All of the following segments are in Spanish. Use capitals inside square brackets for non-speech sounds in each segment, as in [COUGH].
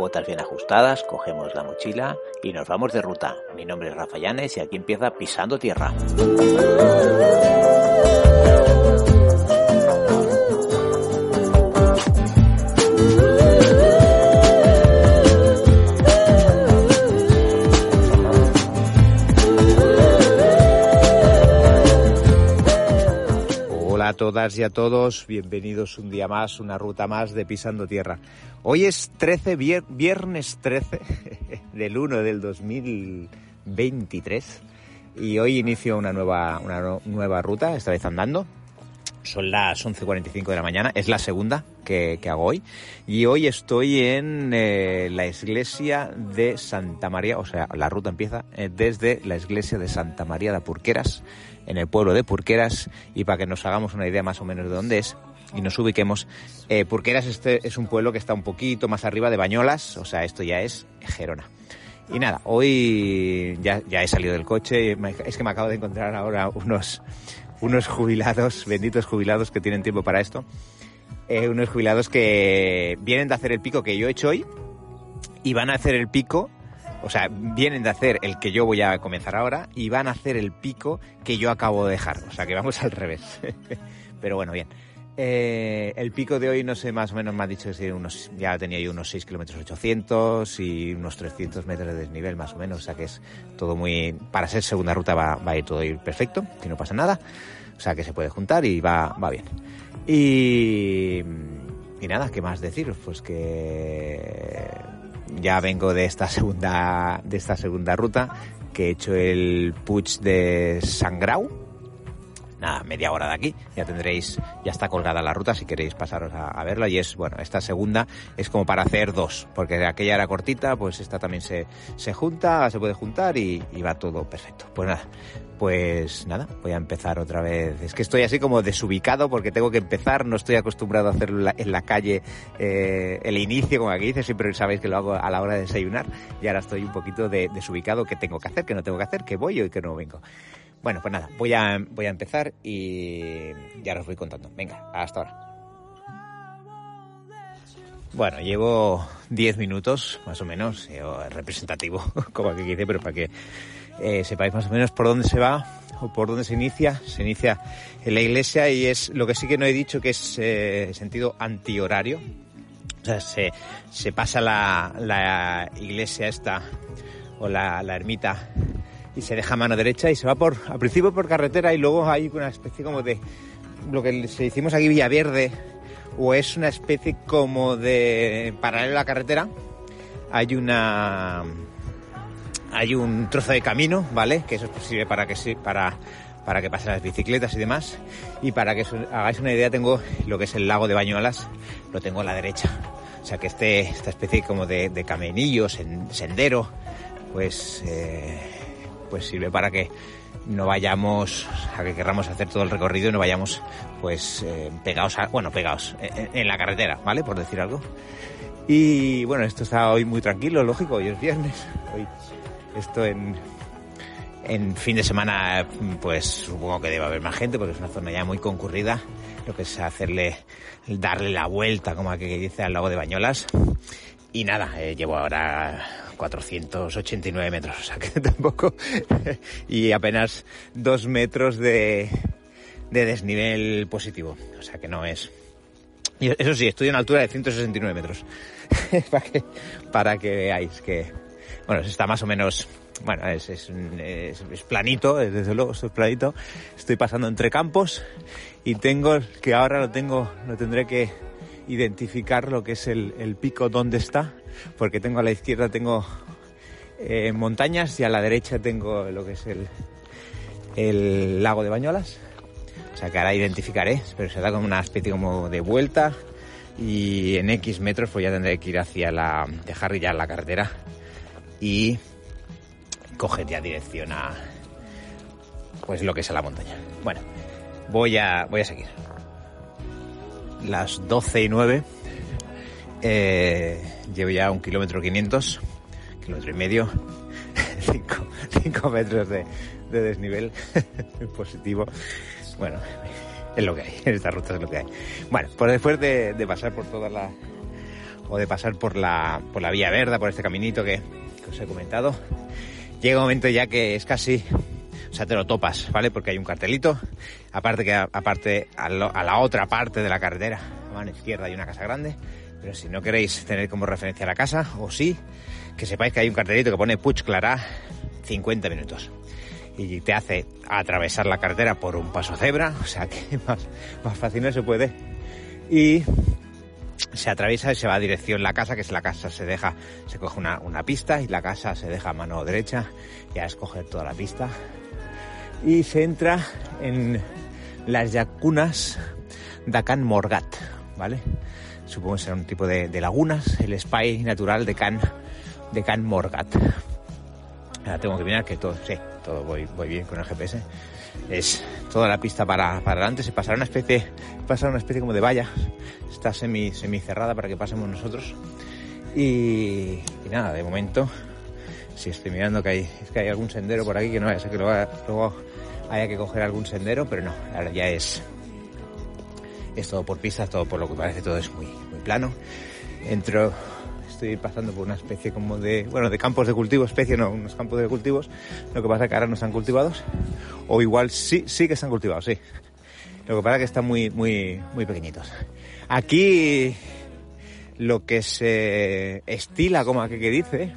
Botas bien ajustadas, cogemos la mochila y nos vamos de ruta. Mi nombre es Rafa Llanes y aquí empieza Pisando Tierra. Todas y a todos, bienvenidos un día más, una ruta más de Pisando Tierra. Hoy es 13, vier- viernes 13 [LAUGHS] del 1 del 2023 y hoy inicio una nueva, una no- nueva ruta, esta vez andando. Son las 11.45 de la mañana, es la segunda que, que hago hoy. Y hoy estoy en eh, la iglesia de Santa María, o sea, la ruta empieza eh, desde la iglesia de Santa María de Purqueras, en el pueblo de Purqueras. Y para que nos hagamos una idea más o menos de dónde es y nos ubiquemos, eh, Purqueras este es un pueblo que está un poquito más arriba de Bañolas, o sea, esto ya es Gerona. Y nada, hoy ya, ya he salido del coche. Es que me acabo de encontrar ahora unos, unos jubilados, benditos jubilados que tienen tiempo para esto. Eh, unos jubilados que vienen de hacer el pico que yo he hecho hoy y van a hacer el pico, o sea, vienen de hacer el que yo voy a comenzar ahora y van a hacer el pico que yo acabo de dejar. O sea, que vamos al revés. [LAUGHS] Pero bueno, bien. Eh, el pico de hoy, no sé, más o menos me ha dicho que unos, ya tenía yo unos 6 kilómetros 800 y unos 300 metros de desnivel más o menos, o sea que es todo muy... Para ser segunda ruta va, va a ir todo ir perfecto, que no pasa nada, o sea que se puede juntar y va, va bien. Y, y nada, ¿qué más decir? Pues que ya vengo de esta segunda, de esta segunda ruta, que he hecho el Puig de Sangrau, nada, media hora de aquí. Ya tendréis, ya está colgada la ruta si queréis pasaros a, verla. Y es, bueno, esta segunda es como para hacer dos, porque aquella era cortita, pues esta también se, se junta, se puede juntar y, va todo perfecto. Pues nada, pues nada, voy a empezar otra vez. Es que estoy así como desubicado porque tengo que empezar, no estoy acostumbrado a hacerlo en la, en la calle eh, el inicio, como aquí dice, siempre sabéis que lo hago a la hora de desayunar y ahora estoy un poquito de, desubicado, qué tengo que hacer, qué no tengo que hacer, qué voy y qué no vengo. Bueno, pues nada, voy a, voy a empezar y ya os voy contando. Venga, hasta ahora. Bueno, llevo 10 minutos, más o menos, llevo representativo, [LAUGHS] como aquí dice, pero para que eh, sepáis más o menos por dónde se va o por dónde se inicia. Se inicia en la iglesia y es lo que sí que no he dicho que es eh, sentido antihorario. O sea, se, se pasa la, la iglesia esta o la, la ermita y se deja mano derecha y se va por, al principio por carretera y luego hay una especie como de, lo que se decimos aquí Villaverde, o es una especie como de paralelo a la carretera, hay una, hay un trozo de camino, ¿vale? Que eso es posible para que para, para que pasen las bicicletas y demás. Y para que hagáis una idea, tengo lo que es el lago de Bañuelas, lo tengo a la derecha. O sea que este, esta especie como de, de caminillo, sen- sendero, pues, eh, pues sirve para que no vayamos, a que querramos hacer todo el recorrido y no vayamos pues eh, pegados, a, bueno, pegados en, en la carretera, ¿vale? Por decir algo. Y bueno, esto está hoy muy tranquilo, lógico, hoy es viernes. Hoy esto en, en fin de semana, pues supongo que debe haber más gente porque es una zona ya muy concurrida. Lo que es hacerle, darle la vuelta, como aquí que dice, al lago de Bañolas. Y nada, eh, llevo ahora 489 metros, o sea que [LAUGHS] tampoco. y apenas dos metros de, de desnivel positivo, o sea que no es. Eso sí, estoy en altura de 169 metros. [LAUGHS] para, que, para que veáis que, bueno, está más o menos, bueno, es, es, es- es planito, desde luego, es planito. Estoy pasando entre campos y tengo, que ahora lo tengo, lo tendré que identificar lo que es el, el pico donde está, porque tengo a la izquierda tengo eh, montañas y a la derecha tengo lo que es el, lago de Bañolas. O sea que ahora identificaré, pero se da como una especie como de vuelta y en X metros pues ya tendré que ir hacia la, dejar ya la carretera y coger ya dirección a, pues lo que es a la montaña. Bueno, voy a, voy a seguir. Las 12 y 9, eh, llevo ya un kilómetro 500, kilómetro y medio, [LAUGHS] 5 metros de, de desnivel [LAUGHS] positivo. Bueno, es lo que hay, en esta ruta es lo que hay. Bueno, pues después de, de pasar por toda la, o de pasar por la, por la vía verde, por este caminito que, que os he comentado, llega un momento ya que es casi o sea, te lo topas, ¿vale? Porque hay un cartelito. Aparte que aparte a, lo, a, la otra parte de la carretera, a mano izquierda hay una casa grande. Pero si no queréis tener como referencia la casa, o sí, que sepáis que hay un cartelito que pone Puig Clarà 50 minutos. Y te hace atravesar la carretera por un paso cebra, o sea que [LAUGHS] más, más fácil no se puede. Y se atraviesa y se va a dirección la casa, que es la casa se deja, se coge una, una pista y la casa se deja a mano derecha, ya escoger toda la pista, y se entra en las yacunas de Can Morgat, ¿vale? Supongo que será un tipo de, de, lagunas, el spy natural de Can, de Can Morgat. Ahora tengo que mirar que todo, sí, todo voy, voy bien con el GPS. Es toda la pista para, para adelante, se pasará una especie, pasará una especie como de valla, está semi, semi cerrada para que pasemos nosotros. Y, y nada, de momento si estoy mirando que hay, es que hay algún sendero por aquí que no vaya a que luego, luego haya que coger algún sendero, pero no, ahora ya es, es todo por pistas, todo por lo que parece, todo es muy, muy plano. Entro, estoy pasando por una especie como de, bueno, de campos de cultivo, especie no, unos campos de cultivos, lo que pasa es que ahora no están cultivados, o igual sí, sí que están cultivados, sí. Lo que pasa es que están muy, muy, muy pequeñitos. Aquí lo que se estila, como aquí que dice,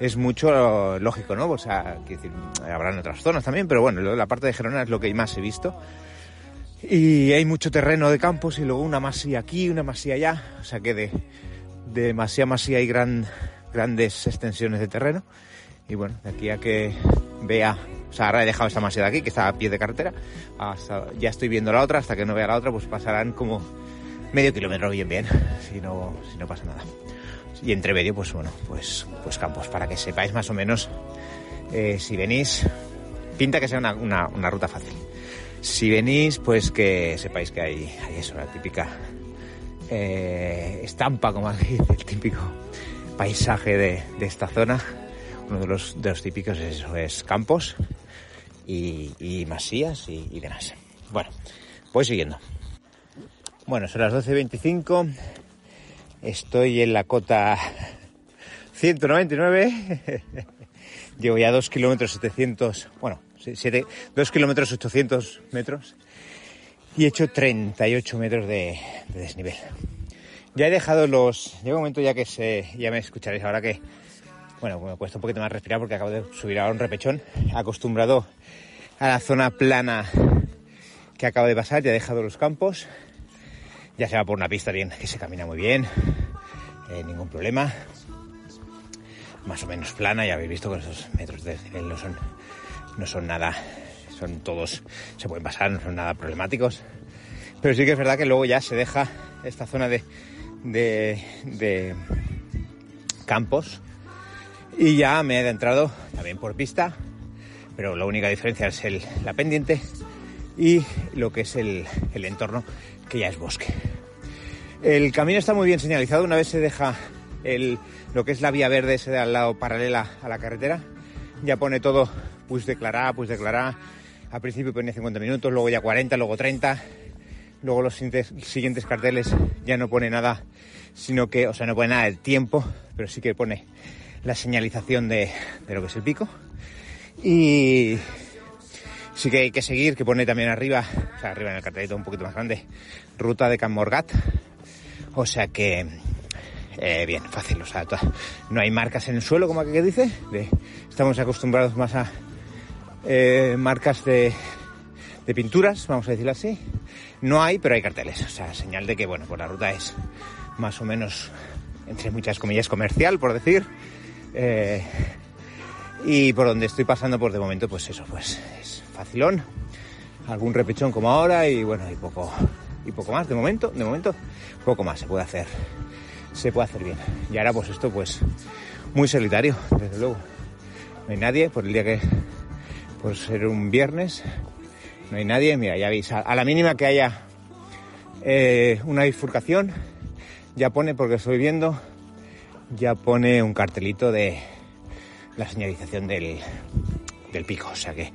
es mucho lógico, ¿no? O sea, decir, habrán otras zonas también, pero bueno, la parte de Gerona es lo que más he visto. Y hay mucho terreno de campos y luego una masía aquí, una masía allá, o sea que de, de masía hay gran, grandes extensiones de terreno. Y bueno, de aquí a que vea, o sea, ahora he dejado esta masía de aquí, que está a pie de carretera, ya estoy viendo la otra, hasta que no vea la otra, pues pasarán como medio kilómetro bien bien, si no, si no pasa nada. Y entre medio pues bueno pues pues campos para que sepáis más o menos eh, si venís pinta que sea una, una, ruta fácil si venís pues que sepáis que hay, hay eso la típica eh, estampa como [LAUGHS] aquí el típico paisaje de, de, esta zona. Uno de los, de los típicos es eso es campos y, y masías y, y demás. Bueno voy siguiendo. Bueno son las 12.25 Estoy en la cota 199. [LAUGHS] Llevo ya 2 kilómetros 700, bueno, 7, 2 kilómetros 800 metros y he hecho 38 metros de, de, desnivel. Ya he dejado los, llega un momento ya que se, ya me escucharéis ahora que, bueno, me cuesta un poquito más respirar porque acabo de subir ahora un repechón, acostumbrado a la zona plana que acabo de pasar, ya he dejado los campos, ya se va por una pista bien, que se camina muy bien, eh, ningún problema. Más o menos plana, ya habéis visto que esos metros de desnivel no son, no son nada, son todos, se pueden pasar, no son nada problemáticos. Pero sí que es verdad que luego ya se deja esta zona de, de, campos y ya me he adentrado también por pista, pero la única diferencia es el, la pendiente y lo que es el, el entorno que ya es bosque. El camino está muy bien señalizado, una vez se deja el, lo que es la vía verde ese de al lado paralela a la carretera, ya pone todo, pues declará, pues declará, al principio ponía 50 minutos, luego ya 40, luego 30, luego los siguientes, carteles ya no pone nada, sino que, o sea, no pone nada del tiempo, pero sí que pone la señalización de, lo que es el pico. Y sí que hay que seguir, que pone también arriba, o sea, arriba en el cartelito un poquito más grande, ruta de Can Morgat. O sea que, eh, bien, fácil, o sea, no hay marcas en el suelo, como aquí que dice. Estamos acostumbrados más a eh, marcas de, pinturas, vamos a decirlo así. No hay, pero hay carteles, o sea, señal de que, bueno, pues la ruta es más o menos, entre muchas comillas, comercial, por decir. Eh, y por donde estoy pasando, pues de momento, pues eso, pues es facilón. Algún repechón como ahora y bueno, y poco, y poco más. De momento, de momento, poco más se puede hacer. Se puede hacer bien. Y ahora pues esto pues muy solitario, desde luego. No hay nadie por el día que por ser un viernes. No hay nadie. Mira, ya veis, a, la mínima que haya eh, una bifurcación, ya pone, porque estoy viendo, ya pone un cartelito de la señalización del, del pico. O sea que,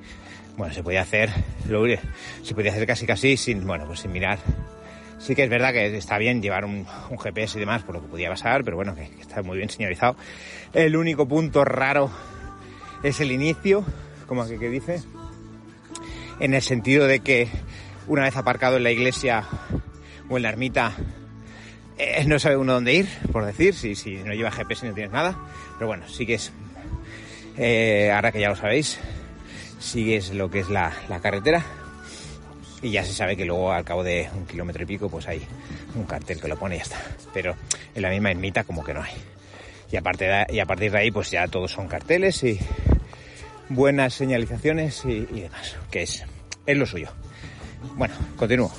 bueno, se podía hacer, se podía hacer casi casi sin, bueno, pues sin mirar. Sí que es verdad que está bien llevar un, GPS y demás por lo que podía pasar, pero bueno, que está muy bien señalizado. El único punto raro es el inicio, como que, que dice, en el sentido de que una vez aparcado en la iglesia o en la ermita, eh, no sabe uno dónde ir, por decir, si, si no lleva GPS no tienes nada. Pero bueno, sí es, eh, ahora que ya lo sabéis, sigues lo que es la, la carretera y ya se sabe que luego al cabo de un kilómetro y pico pues hay un cartel que lo pone y ya está. Pero en la misma ermita como que no hay. Y, y a partir de ahí pues ya todos son carteles y buenas señalizaciones y, demás, que es, es lo suyo. Bueno, continúo.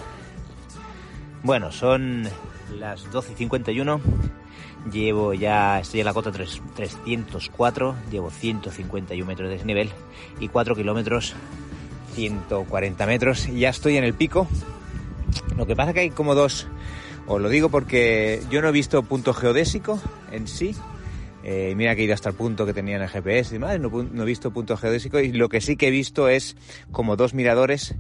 Bueno, son las 12 y 51. Llevo ya, estoy en la cota 3, 304, llevo 151 metros de desnivel y 4 kilómetros, 140 metros. Y ya estoy en el pico. Lo que pasa que hay como dos, os lo digo porque yo no he visto punto geodésico en sí. Eh, mira que he ido hasta el punto que tenía en el GPS y demás, no, no, he visto punto geodésico y lo que sí que he visto es como dos miradores,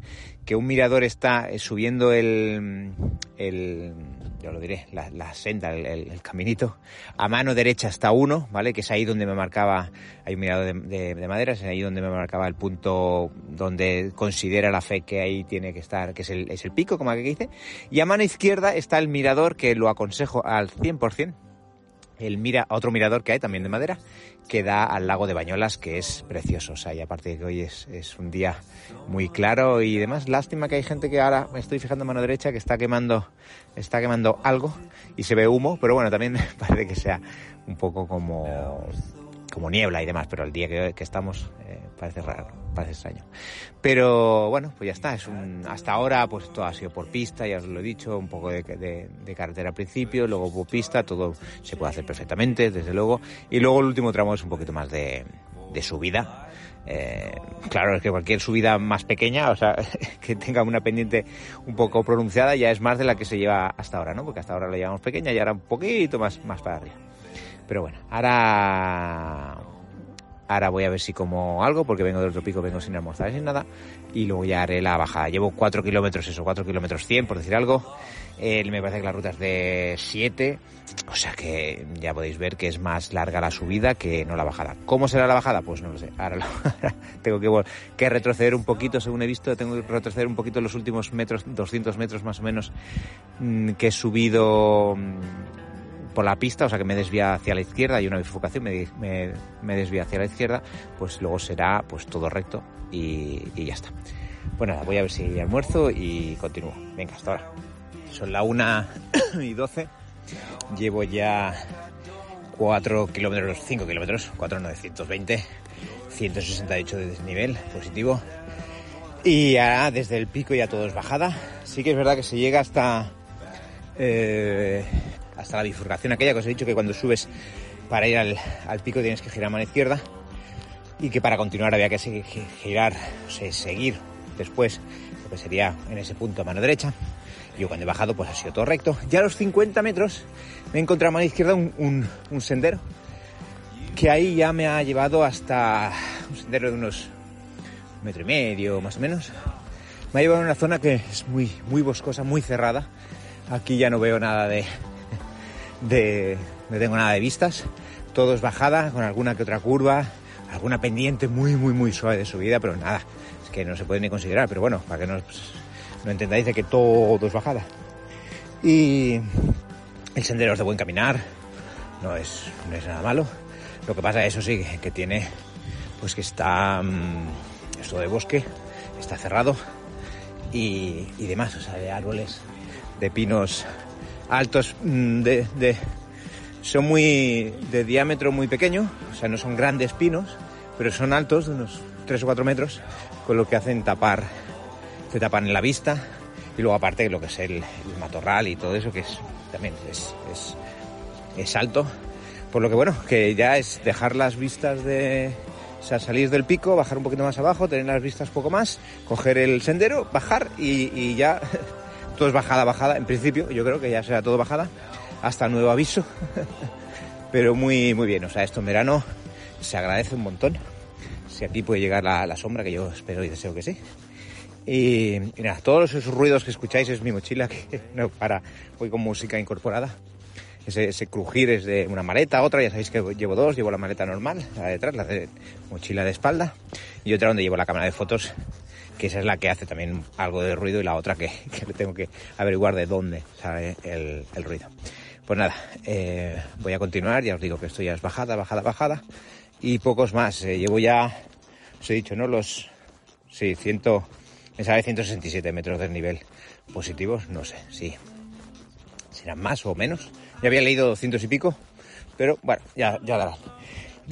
que un mirador está eh, subiendo el, el yo lo diré, la, la senda, el, el, el, caminito, a mano derecha está uno, ¿vale? Que es ahí donde me marcaba, hay un mirador de, de, de madera, es ahí donde me marcaba el punto donde considera la fe que ahí tiene que estar, que es el, es el pico, como aquí dice, y a mano izquierda está el mirador que lo aconsejo al 100%, el mira, otro mirador que hay también de madera que da al lago de Bañolas que es precioso. O sea, y aparte de que hoy es, es, un día muy claro y demás, lástima que hay gente que ahora me estoy fijando mano derecha que está quemando, está quemando algo y se ve humo, pero bueno, también [LAUGHS] parece que sea un poco como como niebla y demás, pero el día que, estamos eh, parece raro, parece extraño. Pero bueno, pues ya está. Es un, hasta ahora pues todo ha sido por pista, ya os lo he dicho, un poco de, carretera al principio, luego por pista, todo se puede hacer perfectamente, desde luego. Y luego el último tramo es un poquito más de, de subida. Eh, claro, es que cualquier subida más pequeña, o sea, [LAUGHS] que tenga una pendiente un poco pronunciada, ya es más de la que se lleva hasta ahora, ¿no? Porque hasta ahora la llevamos pequeña y ahora un poquito más, más para arriba. Pero bueno, ahora ahora voy a ver si como algo, porque vengo del otro pico, vengo sin almorzar, sin nada, y luego ya haré la bajada. Llevo 4 kilómetros, eso, 4 kilómetros 100, por decir algo. Me parece que la ruta es de 7, o sea que ya podéis ver que es más larga la subida que no la bajada. ¿Cómo será la bajada? Pues no lo sé. Ahora, [LAUGHS] tengo que, que, retroceder un poquito, según he visto, tengo que retroceder un poquito los últimos metros, 200 metros más o menos, mmm, que he subido mmm, por la pista, o sea que me desvía hacia la izquierda y una bifurcación me, desvía hacia la izquierda, pues luego será pues todo recto y, ya está. Bueno, nada, voy a ver si almuerzo y continúo. Venga, hasta ahora. Son la 1 [COUGHS] y 12. Llevo ya 4 kilómetros, 5 kilómetros, 4,920, 168 de desnivel positivo. Y desde el pico ya todo es bajada. Sí que es verdad que se llega hasta eh, hasta la bifurcación aquella que os he dicho que cuando subes para ir al, pico tienes que girar a mano izquierda y que para continuar había que seguir, girar, o seguir después lo que sería en ese punto a mano derecha. Yo cuando he bajado pues ha sido todo recto. Ya a los 50 metros me he encontrado a mano izquierda un, un, sendero que ahí ya me ha llevado hasta un sendero de unos un metro y medio más o menos. Me ha llevado a una zona que es muy, muy boscosa, muy cerrada. Aquí ya no veo nada de, de, no tengo nada de vistas, todo es bajada con alguna que otra curva, alguna pendiente muy, muy, muy suave de subida, pero nada, es que no se puede ni considerar, pero bueno, para que no, no entendáis de que todo es bajada. Y el sendero es de buen caminar, no es, no es nada malo. Lo que pasa, eso sí, que tiene, pues que está, mmm, esto de bosque, está cerrado y, y demás, o sea, de árboles, de pinos altos mm, de, de, son muy de diámetro muy pequeño, o sea, no son grandes pinos, pero son altos, de unos 3 o 4 metros, con lo que hacen tapar, te tapan la vista Y luego aparte lo que es el, matorral y todo eso, que es también es, es, es alto. Por lo que bueno, que ya es dejar las vistas de... O sea, salir del pico, bajar un poquito más abajo, tener las vistas poco más, coger el sendero, bajar y ya [LAUGHS] todo es bajada, bajada. En principio, yo creo que ya será todo bajada hasta nuevo aviso. [LAUGHS] Pero muy, muy bien. O sea, esto en verano se agradece un montón. Si aquí puede llegar la, sombra, que yo espero y deseo que sí. Y, y todos esos ruidos que escucháis es mi mochila [LAUGHS] que no para. Voy con música incorporada. Ese, ese, crujir es de una maleta, otra, ya sabéis que llevo dos, llevo la maleta normal, la de detrás, la de mochila de espalda, y otra donde llevo la cámara de fotos, que esa es la que hace también algo de ruido, y la otra que, [LAUGHS] que tengo que averiguar de dónde sale el, el ruido. Pues nada, eh, voy a continuar, ya os digo que esto ya es bajada, bajada, bajada, y pocos más. Eh, llevo ya, os he dicho, ¿no? Los, sí, ciento, me sabe 167 metros de nivel positivos, no sé, sí. Serán más o menos. Ya había leído 200 y pico, pero bueno, ya, ya darán.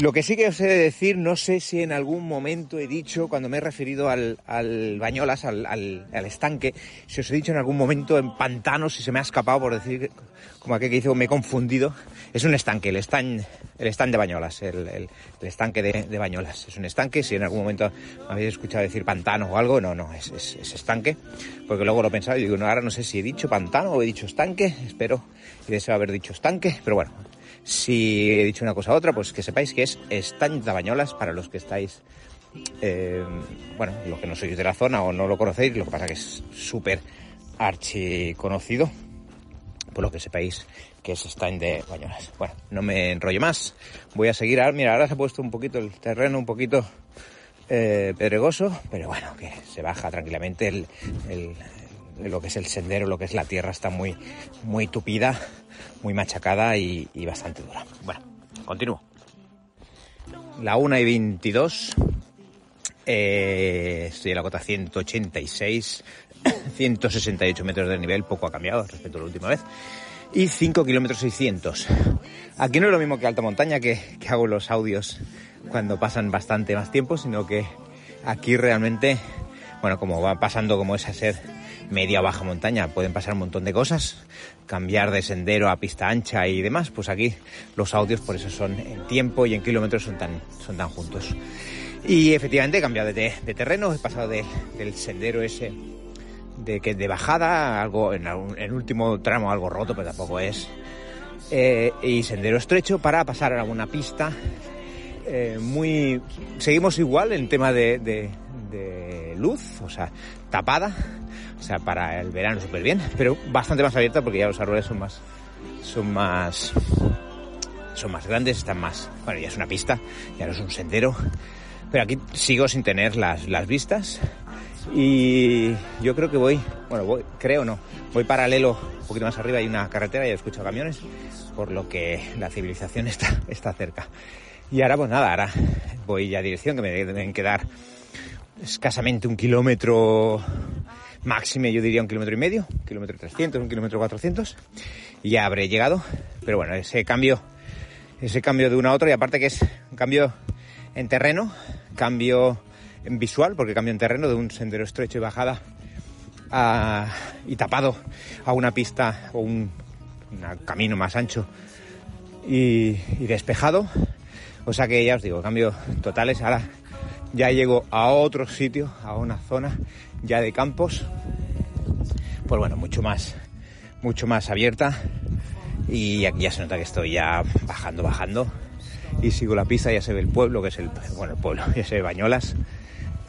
Lo que sí que os he de decir, no sé si en algún momento he dicho, cuando me he referido al, al Bañolas, al, al, al, estanque, si os he dicho en algún momento en pantanos, si se me ha escapado por decir, como aquel que dice, me he confundido. Es un estanque, el stand, el stand de Bañolas, el, el, el estanque de, de, Bañolas. Es un estanque, si en algún momento me habéis escuchado decir pantano o algo, no, no, es, es, es estanque, porque luego lo he pensado y digo, no, ahora no sé si he dicho pantano o he dicho estanque, espero y deseo haber dicho estanque, pero bueno, si he dicho una cosa u otra, pues que sepáis que es Estany de Bañolas para los que estáis, eh, bueno, los que no sois de la zona o no lo conocéis, lo que pasa que es súper archi conocido, por lo que sepáis que es Estany de Bañolas. Bueno, no me enrollo más, voy a seguir, ahora, mira, ahora se ha puesto un poquito el terreno, un poquito eh, pedregoso, pero bueno, que se baja tranquilamente el, lo que es el sendero, lo que es la tierra está muy, muy tupida, muy machacada y, bastante dura. Bueno, continúo. La 1 y 22, eh, estoy en la cota 186, 168 [COUGHS] metros de nivel, poco ha cambiado respecto a la última vez, y 5 kilómetros 600. Aquí no es lo mismo que alta montaña, que, que hago los audios cuando pasan bastante más tiempo, sino que aquí realmente, bueno, como va pasando como es a media o baja montaña, pueden pasar un montón de cosas, cambiar de sendero a pista ancha y demás, pues aquí los audios por eso son en tiempo y en kilómetros son tan, son tan juntos. Y efectivamente he cambiado de, terreno, he pasado de, del sendero ese de que de bajada, algo en, el último tramo algo roto, pero tampoco es, eh, y sendero estrecho para pasar a una pista eh, muy... Seguimos igual en tema de, de luz, o sea, tapada, o sea, para el verano súper bien, pero bastante más abierta porque ya los árboles son más, son más, son más grandes, están más, bueno, ya es una pista, ya no es un sendero, pero aquí sigo sin tener las, las vistas y yo creo que voy, bueno, voy, creo no, voy paralelo, un poquito más arriba hay una carretera y he escuchado camiones, por lo que la civilización está, está cerca. Y ahora, pues nada, ahora voy ya a dirección, que me deben quedar escasamente un kilómetro máxime, yo diría un kilómetro y medio, un kilómetro 300, un kilómetro 400, y ya habré llegado. Pero bueno, ese cambio, ese cambio de una a otra, y aparte que es un cambio en terreno, cambio en visual, porque cambio en terreno de un sendero estrecho y bajada y tapado a una pista o un, camino más ancho y, y despejado. O sea que ya os digo, cambio totales. Ahora ya llego a otro sitio, a una zona ya de campos. Pues bueno, mucho más, mucho más abierta. Y aquí ya se nota que estoy ya bajando, bajando. Y sigo la pista, ya se ve el pueblo, que es el, bueno, el pueblo, [LAUGHS] ya se ve Bañolas.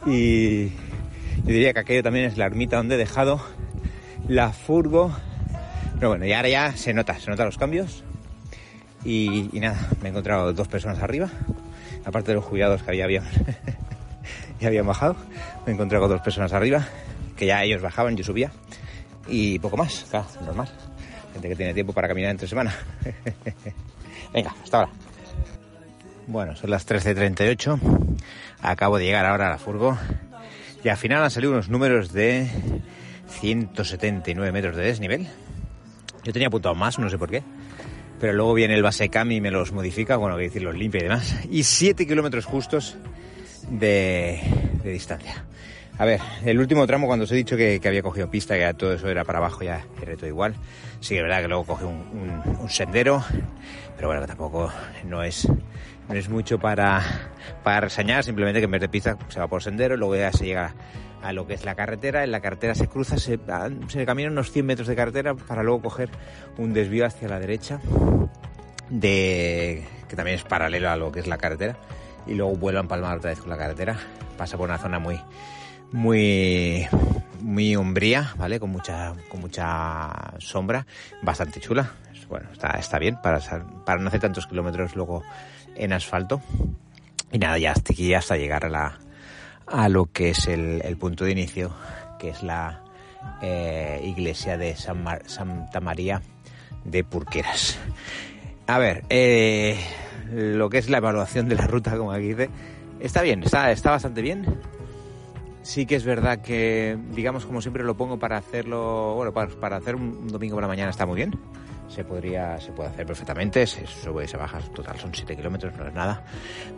Y yo diría que aquello también es la ermita donde he dejado la furgo. Pero bueno, y ahora ya se nota, se notan los cambios. Y, nada, me he encontrado dos personas arriba, aparte de los jubilados que había, habían, [LAUGHS] ya habían bajado, me he encontrado con dos personas arriba, que ya ellos bajaban, yo subía, y poco más, claro, normal. Gente que tiene tiempo para caminar entre semana. [LAUGHS] Venga, hasta ahora. Bueno, son las 13.38, acabo de llegar ahora a la furgo, y al final han salido unos números de 179 metros de desnivel. Yo tenía apuntado más, no sé por qué pero luego viene el Basecam y me los modifica, bueno, que decir, los limpia y demás. Y 7 kilómetros justos de, distancia. A ver, el último tramo cuando os he dicho que, había cogido pista, que todo eso era para abajo, ya era todo igual. Sí, es verdad que luego cogí un, sendero, pero bueno, tampoco no es, no es mucho para, para reseñar, simplemente que en vez de pista se va por sendero, luego ya se llega a lo que es la carretera, en la carretera se cruza, se, se caminan unos 100 metros de carretera para luego coger un desvío hacia la derecha, de que también es paralelo a lo que es la carretera, y luego vuelve a empalmar otra vez con la carretera, pasa por una zona muy muy muy umbría, ¿vale? Con mucha con mucha sombra, bastante chula. Bueno, está, está bien para, para no hacer tantos kilómetros luego en asfalto. Y nada, ya hasta hasta llegar a la a lo que es el, el punto de inicio, que es la eh, iglesia de San Santa María de Purqueras. A ver, eh, lo que es la evaluación de la ruta, como aquí dice, está bien, está, está bastante bien. Sí que es verdad que, digamos, como siempre lo pongo para hacerlo, bueno, para, para hacer un domingo por la mañana está muy bien. Se podría, se puede hacer perfectamente, se sube y se total son 7 kilómetros, no es nada.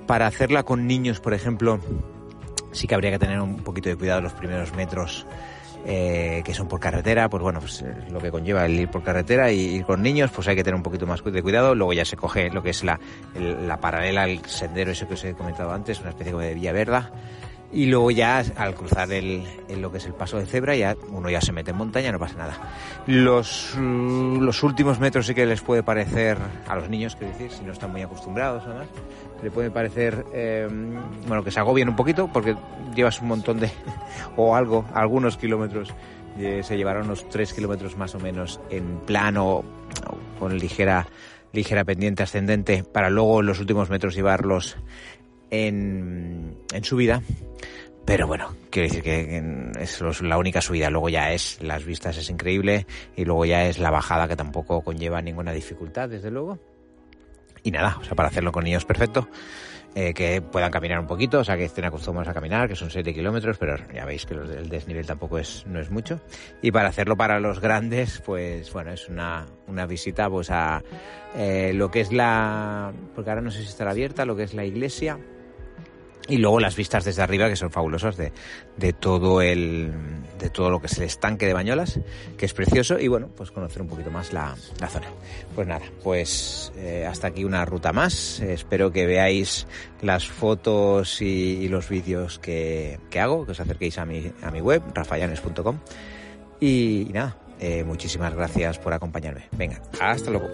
Para hacerla con niños, por ejemplo, sí que habría que tener un poquito de cuidado los primeros metros eh, que son por carretera, pues bueno, pues eh, lo que conlleva el ir por carretera y ir con niños, pues hay que tener un poquito más de cuidado. Luego ya se coge lo que es la, el- la paralela al sendero, ese que os he comentado antes, una especie como de vía verda. Y luego ya al cruzar el, lo que es el paso de cebra, ya uno ya se mete en montaña, no pasa nada. Los, los últimos metros sí que les puede parecer, a los niños, quiero decir, si no están muy acostumbrados además, le puede parecer, eh, bueno, que se agobien un poquito porque llevas un montón de, [LAUGHS] o algo, algunos kilómetros, eh, se llevaron unos 3 kilómetros más o menos en plano, con ligera, ligera pendiente ascendente, para luego en los últimos metros llevarlos en, en subida. Pero bueno, quiero decir que es la única subida. Luego ya es, las vistas es increíble y luego ya es la bajada que tampoco conlleva ninguna dificultad, desde luego. Y nada, o sea, para hacerlo con niños perfecto, eh, que puedan caminar un poquito, o sea, que estén acostumbrados a caminar, que son 7 kilómetros, pero ya veis que del desnivel tampoco es, no es mucho. Y para hacerlo para los grandes, pues bueno, es una, una visita pues a eh, lo que es la, porque ahora no sé si estará abierta, lo que es la iglesia, y luego las vistas desde arriba que son fabulosas de, de todo el de todo lo que es el estanque de Bañolas que es precioso y bueno pues conocer un poquito más la, la zona. Pues nada pues eh, hasta aquí una ruta más. Espero que veáis las fotos y, y los vídeos que, que hago que os acerquéis a mi a mi web rafayanes.com y, nada eh, muchísimas gracias por acompañarme. Venga hasta luego